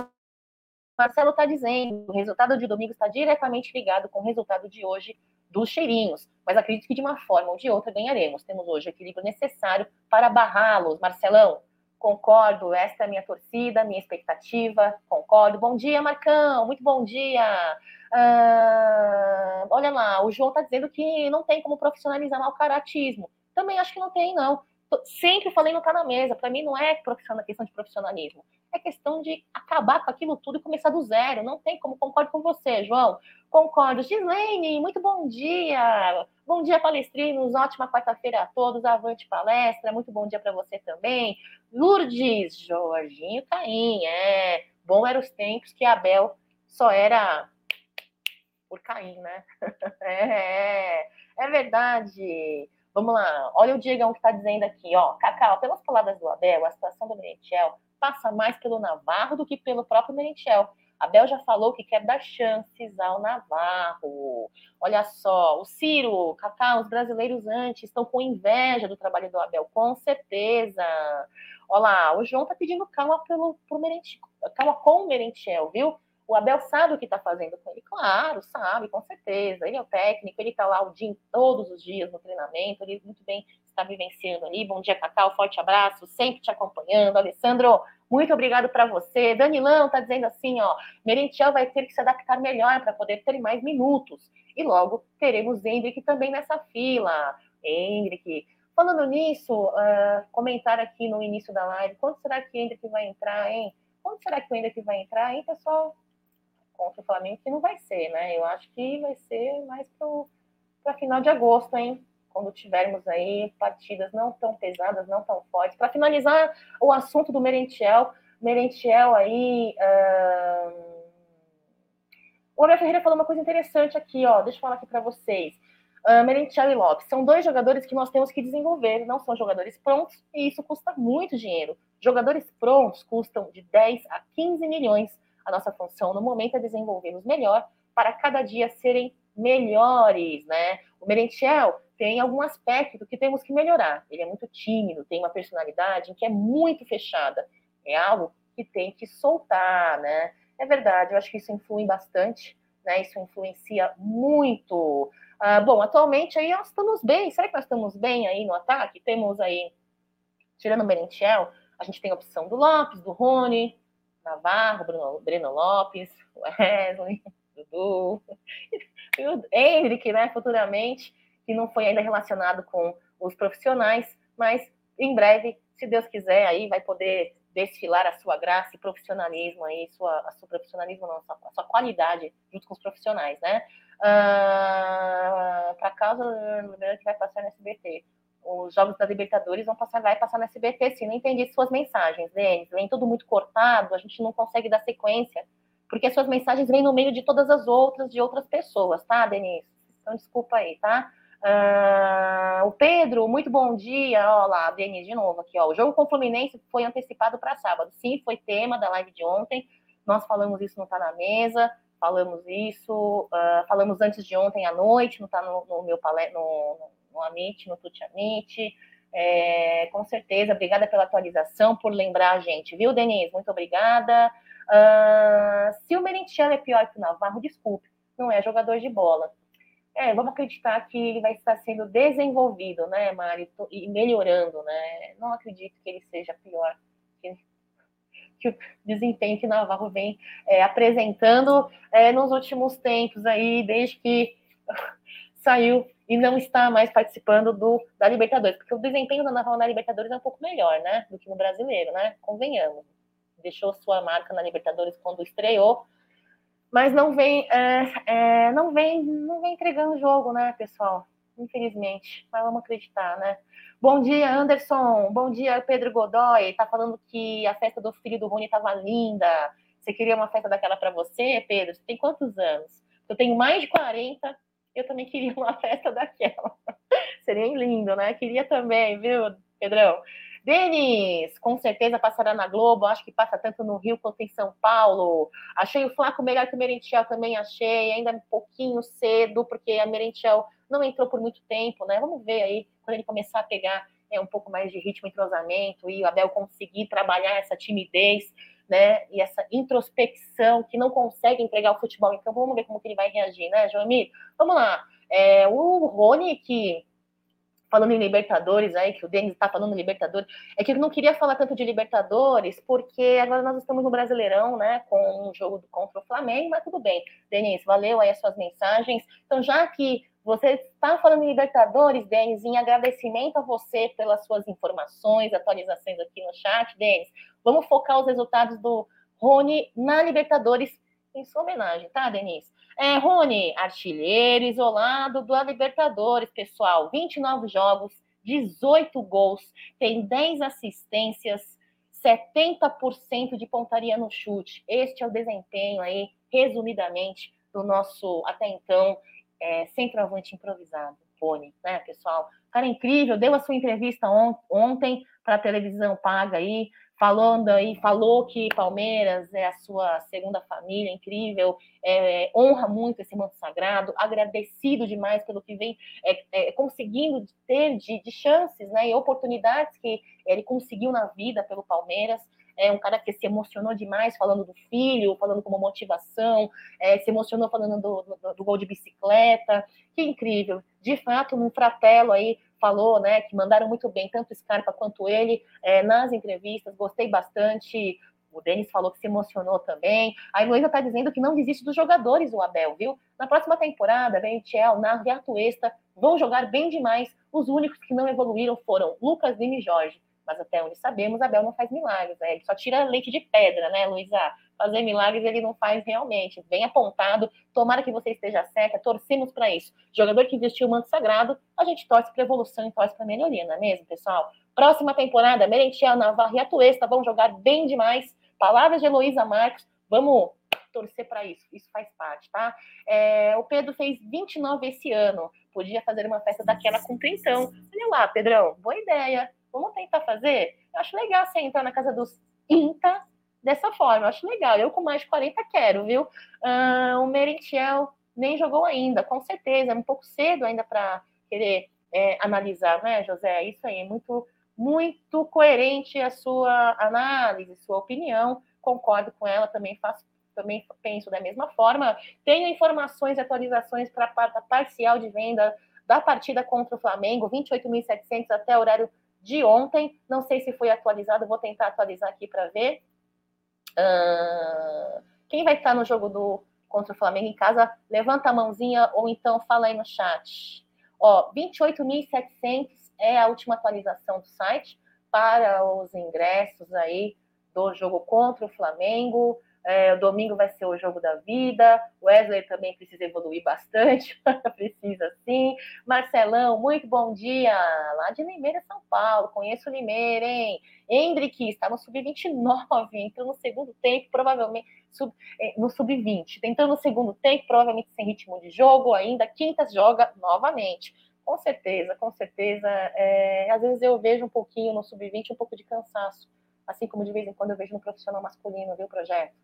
Marcelo está dizendo, o resultado de domingo está diretamente ligado com o resultado de hoje dos cheirinhos, mas acredito que de uma forma ou de outra ganharemos. Temos hoje o equilíbrio necessário para barrá-los. Marcelão, concordo, esta é a minha torcida, minha expectativa, concordo. Bom dia, Marcão, muito bom dia. Ah, olha lá, o João está dizendo que não tem como profissionalizar mal caratismo. Também acho que não tem, não sempre falei não tá na mesa. Para mim não é questão de profissionalismo, é questão de acabar com aquilo tudo e começar do zero. Não tem como. Concordo com você, João. Concordo. Gislene, muito bom dia. Bom dia, palestrinos. Ótima quarta-feira a todos. Avante palestra. Muito bom dia para você também. Lourdes, Jorginho Caim. É, bom eram os tempos que Abel só era por Caim, né? é, é verdade. Vamos lá, olha o Diegão que está dizendo aqui, ó. Cacau, pelas palavras do Abel, a situação do Merentiel passa mais pelo Navarro do que pelo próprio Merentiel. Abel já falou que quer dar chances ao Navarro. Olha só, o Ciro, Cacau, os brasileiros antes estão com inveja do trabalho do Abel, com certeza. Olha lá, o João tá pedindo calma pelo, pro Merentiel, calma com o Merentiel, viu? O Abel sabe o que está fazendo com ele? Claro, sabe, com certeza. Ele é o técnico, ele está lá o dia, todos os dias no treinamento, ele muito bem está vivenciando ali. Bom dia, Cacau, forte abraço, sempre te acompanhando. Alessandro, muito obrigado para você. Danilão está dizendo assim, ó, Merentiel vai ter que se adaptar melhor para poder ter mais minutos. E logo teremos Hendrick também nessa fila. Hendrick. Falando nisso, uh, comentar aqui no início da live, quando será que Hendrick vai entrar, hein? Quando será que o Hendrick vai entrar, hein, pessoal? Contra o Flamengo, que não vai ser, né? Eu acho que vai ser mais para final de agosto, hein? Quando tivermos aí partidas não tão pesadas, não tão fortes. Para finalizar o assunto do Merentiel, Merentiel aí. Uh... O Abel Ferreira falou uma coisa interessante aqui, ó. Deixa eu falar aqui para vocês. Uh, Merentiel e Lopes são dois jogadores que nós temos que desenvolver, não são jogadores prontos, e isso custa muito dinheiro. Jogadores prontos custam de 10 a 15 milhões a nossa função no momento é desenvolvê-los melhor para cada dia serem melhores, né? O Merentiel tem algum aspecto que temos que melhorar. Ele é muito tímido, tem uma personalidade que é muito fechada. É algo que tem que soltar, né? É verdade, eu acho que isso influi bastante, né? Isso influencia muito. Ah, bom, atualmente aí nós estamos bem. Será que nós estamos bem aí no ataque? Temos aí, tirando o Merentiel, a gente tem a opção do Lopes, do Rony, Navarro, Bruno, Breno Lopes, Wesley, Dudu, e o né, futuramente, que não foi ainda relacionado com os profissionais, mas em breve, se Deus quiser, aí vai poder desfilar a sua graça e profissionalismo aí, sua, a seu profissionalismo não, a sua, a sua qualidade junto com os profissionais, né? Uh, Para causa que vai passar no SBT os jogos da Libertadores vão passar, vai passar na SBT, sim. Não entendi suas mensagens, Denis. Vem tudo muito cortado, a gente não consegue dar sequência, porque suas mensagens vêm no meio de todas as outras, de outras pessoas, tá, Denise? Então, desculpa aí, tá? Uh, o Pedro, muito bom dia. Olha lá, Denise, de novo aqui, ó. O jogo com o Fluminense foi antecipado para sábado. Sim, foi tema da live de ontem. Nós falamos isso não tá na mesa falamos isso, uh, falamos antes de ontem à noite, não está no, no, meu palestra, no, no Amit, no Tuti Amit. É, com certeza, obrigada pela atualização, por lembrar a gente, viu, Denise? Muito obrigada. Uh, se o Merentiel é pior que o Navarro, desculpe, não é jogador de bola. É, vamos acreditar que ele vai estar sendo desenvolvido, né, Mari, e melhorando, né? Não acredito que ele seja pior que, que o desempenho que o Navarro vem é, apresentando é, nos últimos tempos aí, desde que saiu e não está mais participando do, da Libertadores, porque o desempenho do Navarro na Libertadores é um pouco melhor, né, do que no brasileiro, né? Convenhamos. Deixou sua marca na Libertadores quando estreou, mas não vem, é, é, não vem, não vem entregando o jogo, né, pessoal? Infelizmente, mas vamos acreditar, né? Bom dia, Anderson. Bom dia, Pedro Godoy. Tá falando que a festa do filho do Rony estava linda. Você queria uma festa daquela para você, Pedro? Você tem quantos anos? Eu tenho mais de 40. Eu também queria uma festa daquela. Seria lindo, né? Queria também, viu, Pedrão? Denis, com certeza passará na Globo, acho que passa tanto no Rio quanto em São Paulo. Achei o Flaco melhor que o Merentiel, também achei, ainda um pouquinho cedo, porque a Merentiel não entrou por muito tempo, né? Vamos ver aí, quando ele começar a pegar é, um pouco mais de ritmo, entrosamento, e o Abel conseguir trabalhar essa timidez, né? E essa introspecção que não consegue entregar o futebol. Então, vamos ver como que ele vai reagir, né, Joamir? Vamos lá. É, o Rony, que falando em Libertadores aí, que o Denis está falando em Libertadores, é que eu não queria falar tanto de Libertadores, porque agora nós estamos no Brasileirão, né, com um jogo contra o Flamengo, mas tudo bem. Denis, valeu aí as suas mensagens. Então, já que você está falando em Libertadores, Denis, em agradecimento a você pelas suas informações, atualizações aqui no chat, Denis, vamos focar os resultados do Rony na Libertadores em sua homenagem, tá, Denise? É, Rony, artilheiro isolado do Libertadores, pessoal. 29 jogos, 18 gols, tem 10 assistências, 70% de pontaria no chute. Este é o desempenho aí, resumidamente, do nosso, até então, é, centroavante improvisado, Rony, né, pessoal? Cara incrível, deu a sua entrevista on ontem para a televisão paga aí, falando aí, falou que Palmeiras é a sua segunda família, incrível, é, honra muito esse manto sagrado, agradecido demais pelo que vem é, é, conseguindo ter de, de, chances né, e oportunidades que ele conseguiu na vida pelo Palmeiras. É um cara que se emocionou demais falando do filho, falando como motivação, é, se emocionou falando do, do, do gol de bicicleta. Que incrível! De fato, um fratelo aí falou, né, que mandaram muito bem, tanto Scarpa quanto ele, é, nas entrevistas, gostei bastante. O Denis falou que se emocionou também. A Heloísa está dizendo que não desiste dos jogadores, o Abel, viu? Na próxima temporada, Ventiel, Narro e Atuesta vão jogar bem demais. Os únicos que não evoluíram foram Lucas, Lima e Jorge. Mas até onde sabemos, Abel não faz milagres, né? Ele só tira leite de pedra, né, Luísa? Fazer milagres ele não faz realmente. Bem apontado. Tomara que você esteja certa, torcemos para isso. Jogador que investiu o manto sagrado, a gente torce para evolução e torce para melhoria, não é mesmo, pessoal? Próxima temporada, Merentiel, Navarro e Atuesta vão jogar bem demais. Palavras de Heloísa Marcos. Vamos torcer para isso. Isso faz parte, tá? É, o Pedro fez 29 esse ano. Podia fazer uma festa daquela com trintão. Olha lá, Pedrão, boa ideia. Vamos tentar fazer? Eu acho legal você entrar na casa dos INTA dessa forma. Eu acho legal. Eu com mais de 40 quero, viu? Uh, o Merentiel nem jogou ainda, com certeza. É um pouco cedo ainda para querer é, analisar, né, José? É isso aí, muito, muito coerente a sua análise, sua opinião. Concordo com ela, também faço também penso da mesma forma. Tenho informações e atualizações para a parcial de venda da partida contra o Flamengo, 28.700 até horário de ontem. Não sei se foi atualizado, vou tentar atualizar aqui para ver. Uh, quem vai estar no jogo do contra o Flamengo em casa, levanta a mãozinha ou então fala aí no chat. Ó, 28.700 é a última atualização do site para os ingressos aí do jogo contra o Flamengo. É, o domingo vai ser o jogo da vida. Wesley também precisa evoluir bastante, precisa sim. Marcelão, muito bom dia. Lá de Limeira, São Paulo. Conheço Limeira, hein? Hendrick está no sub-29, entrou no segundo tempo, provavelmente sub, é, no sub-20. Tentando no segundo tempo, provavelmente sem ritmo de jogo ainda. Quintas joga novamente. Com certeza, com certeza. É, às vezes eu vejo um pouquinho no sub-20 um pouco de cansaço. Assim como de vez em quando eu vejo no profissional masculino, viu, projeto?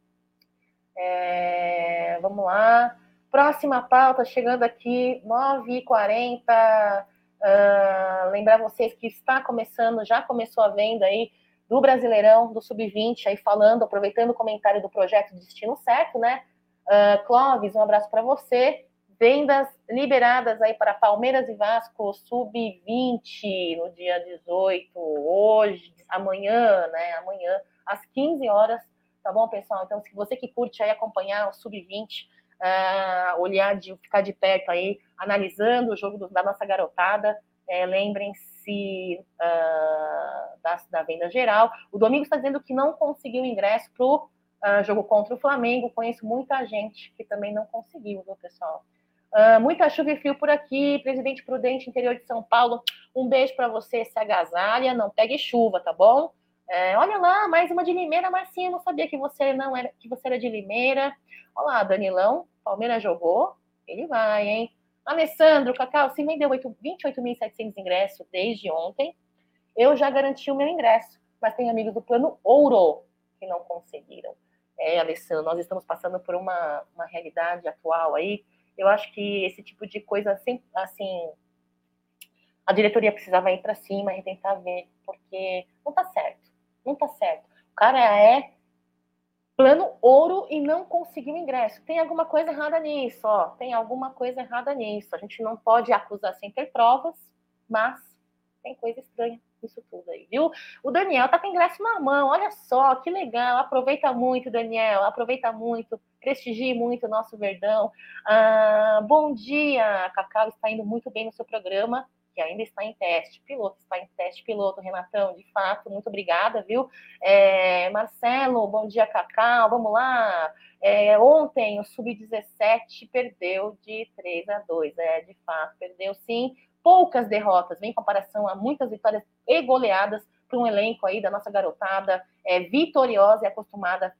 É, vamos lá. Próxima pauta, chegando aqui, 9h40. Uh, lembrar vocês que está começando, já começou a venda aí do Brasileirão, do Sub-20, aí falando, aproveitando o comentário do projeto Destino Certo, né? Uh, Clóvis, um abraço para você. Vendas liberadas aí para Palmeiras e Vasco, sub-20, no dia 18, hoje, amanhã, né? Amanhã, às 15 horas, tá bom, pessoal? Então, se você que curte aí acompanhar o sub-20, uh, ah, olhar, de, ficar de perto aí, analisando o jogo do, da nossa garotada, é, lembrem-se uh, da, da, venda geral. O Domingo está dizendo que não conseguiu ingresso para o uh, jogo contra o Flamengo. Conheço muita gente que também não conseguiu, viu, pessoal? Uh, muita chuva e frio por aqui, Presidente Prudente, interior de São Paulo. Um beijo para você, se agasalha, não pegue chuva, tá bom? É, olha lá, mais uma de Limeira, Marcinha, não sabia que você não era que você era de Limeira. Olha lá, Danilão, Palmeiras jogou, ele vai, hein? Alessandro, Cacau, se vendeu 28.700 ingressos desde ontem. Eu já garanti o meu ingresso, mas tem amigos do plano Ouro que não conseguiram. É, Alessandro, nós estamos passando por uma, uma realidade atual aí eu acho que esse tipo de coisa, assim, assim a diretoria precisava ir para cima e tentar ver, porque não tá certo, não tá certo. O cara é plano ouro e não conseguiu ingresso. Tem alguma coisa errada nisso, ó. Tem alguma coisa errada nisso. A gente não pode acusar sem ter provas, mas tem coisa estranha isso tudo aí, viu? O Daniel tá com ingresso na mão, olha só, que legal. Aproveita muito, Daniel, aproveita muito, prestigie muito o nosso Verdão. Ah, bom dia, Cacau está indo muito bem no seu programa, que ainda está em teste. Piloto está em teste, piloto, Renatão, de fato, muito obrigada, viu? É, Marcelo, bom dia, Cacau, vamos lá. É, ontem o Sub-17 perdeu de 3 a 2, é, de fato, perdeu sim poucas derrotas, em comparação a muitas vitórias e goleadas para um elenco aí da nossa garotada é, vitoriosa e acostumada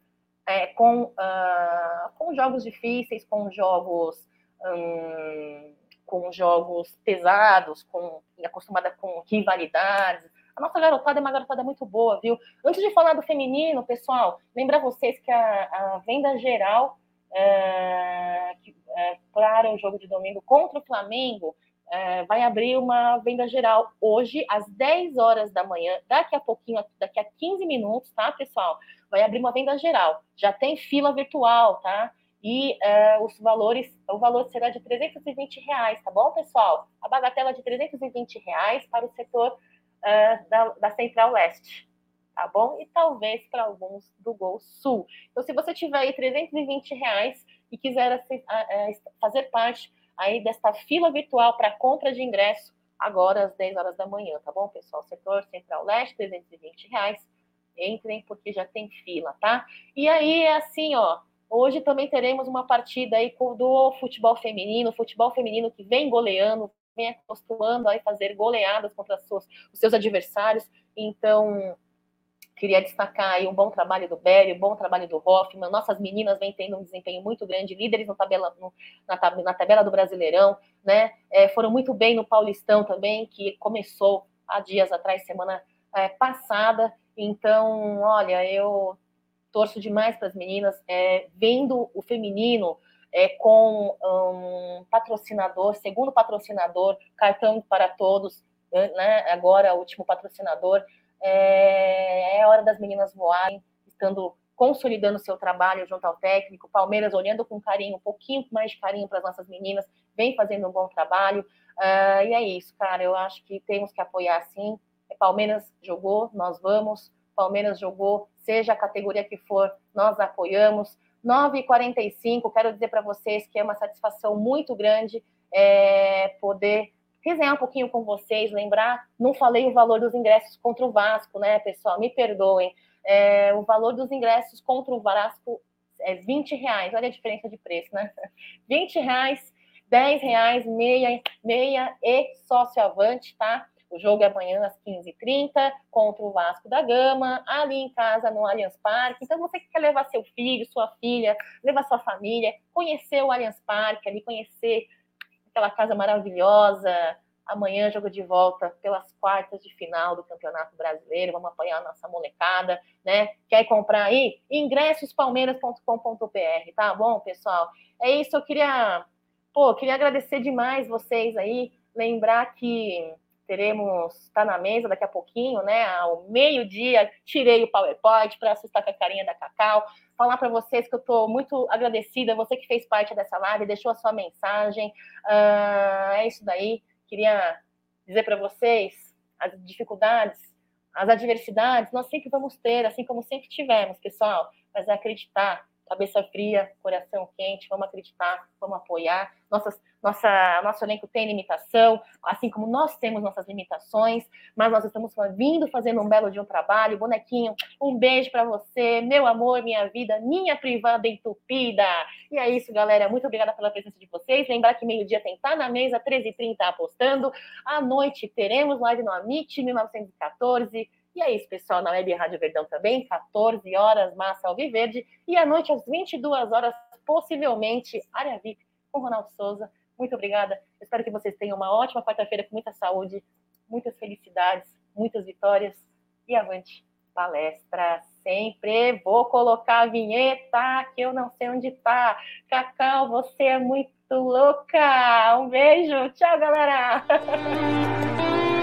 é, com, uh, com jogos difíceis, com jogos um, com jogos pesados, com acostumada com rivalidades. A nossa garotada é uma garotada muito boa, viu? Antes de falar do feminino, pessoal, lembrar vocês que a, a venda geral é, é, para o jogo de domingo contra o Flamengo é, vai abrir uma venda geral hoje, às 10 horas da manhã, daqui a pouquinho, daqui a 15 minutos, tá, pessoal? Vai abrir uma venda geral. Já tem fila virtual, tá? E é, os valores, o valor será de 320 reais, tá bom, pessoal? A bagatela de 320 reais para o setor é, da, da Central Leste, tá bom? E talvez para alguns do Gol Sul. Então, se você tiver aí 320 reais e quiser fazer parte aí desta fila virtual para compra de ingresso agora às 10 horas da manhã, tá bom, pessoal? Setor Central Leste, 320 reais. Entrem porque já tem fila, tá? E aí é assim, ó. Hoje também teremos uma partida aí do futebol feminino, futebol feminino que vem goleando, vem acostumando a fazer goleadas contra os seus adversários. Então, Queria destacar aí um bom trabalho do Berry, um bom trabalho do Hoffman. Nossas meninas vêm tendo um desempenho muito grande, líderes no tabela, no, na, na, tabela do Brasileirão, né? É, foram muito bem no Paulistão também, que começou há dias atrás, semana é, passada. Então, olha, eu torço demais para as meninas, é, vendo o feminino é, com um patrocinador, segundo patrocinador, cartão para todos, né? Agora, o último patrocinador é, é hora das meninas voarem, estando consolidando seu trabalho junto ao técnico. Palmeiras olhando com carinho, um pouquinho mais de carinho para as nossas meninas, vem fazendo um bom trabalho. Uh, e é isso, cara. Eu acho que temos que apoiar sim. Palmeiras jogou, nós vamos. Palmeiras jogou, seja a categoria que for, nós apoiamos. 9h45, quero dizer para vocês que é uma satisfação muito grande é, poder resenhar um pouquinho com vocês, lembrar, não falei o valor dos ingressos contra o Vasco, né, pessoal? Me perdoem. É, o valor dos ingressos contra o Vasco é 20 reais. Olha a diferença de preço, né? 20 reais, 10 reais, meia, meia e sócio avante, tá? O jogo é amanhã às 15h30 contra o Vasco da Gama, ali em casa no Allianz Parque. Então, você que quer levar seu filho, sua filha, levar sua família, conhecer o Allianz Parque, ali conhecer aquela casa maravilhosa. Amanhã, jogo de volta pelas quartas de final do Campeonato Brasileiro. Vamos apoiar a nossa molecada, né? Quer comprar aí? ingressospalmeiras.com.br, tá bom, pessoal? É isso, eu queria, pô, queria agradecer demais vocês aí. Lembrar que teremos Tá na Mesa daqui a pouquinho, né? Ao meio-dia, tirei o PowerPoint para assustar com a carinha da Cacau. Falar para vocês que eu estou muito agradecida, você que fez parte dessa live, deixou a sua mensagem. Uh, é isso daí. Queria dizer para vocês as dificuldades, as adversidades, nós sempre vamos ter, assim como sempre tivemos, pessoal, mas é acreditar cabeça fria, coração quente, vamos acreditar, vamos apoiar. Nossas, nossa, nosso elenco tem limitação, assim como nós temos nossas limitações, mas nós estamos vindo fazendo um belo de um trabalho. Bonequinho, um beijo para você, meu amor, minha vida, minha privada entupida. E é isso, galera. Muito obrigada pela presença de vocês. Lembrar que meio-dia tem Tá na Mesa, 13h30 apostando. À noite teremos live no Amit 1914 e é isso, pessoal, na Web Rádio Verdão também, 14 horas, Massa Alviverde, e à noite, às 22 horas, possivelmente, Área VIP, com Ronaldo Souza. Muito obrigada. Espero que vocês tenham uma ótima quarta-feira com muita saúde, muitas felicidades, muitas vitórias e avante palestra sempre. Vou colocar a vinheta que eu não sei onde tá. Cacau, você é muito louca. Um beijo. Tchau, galera.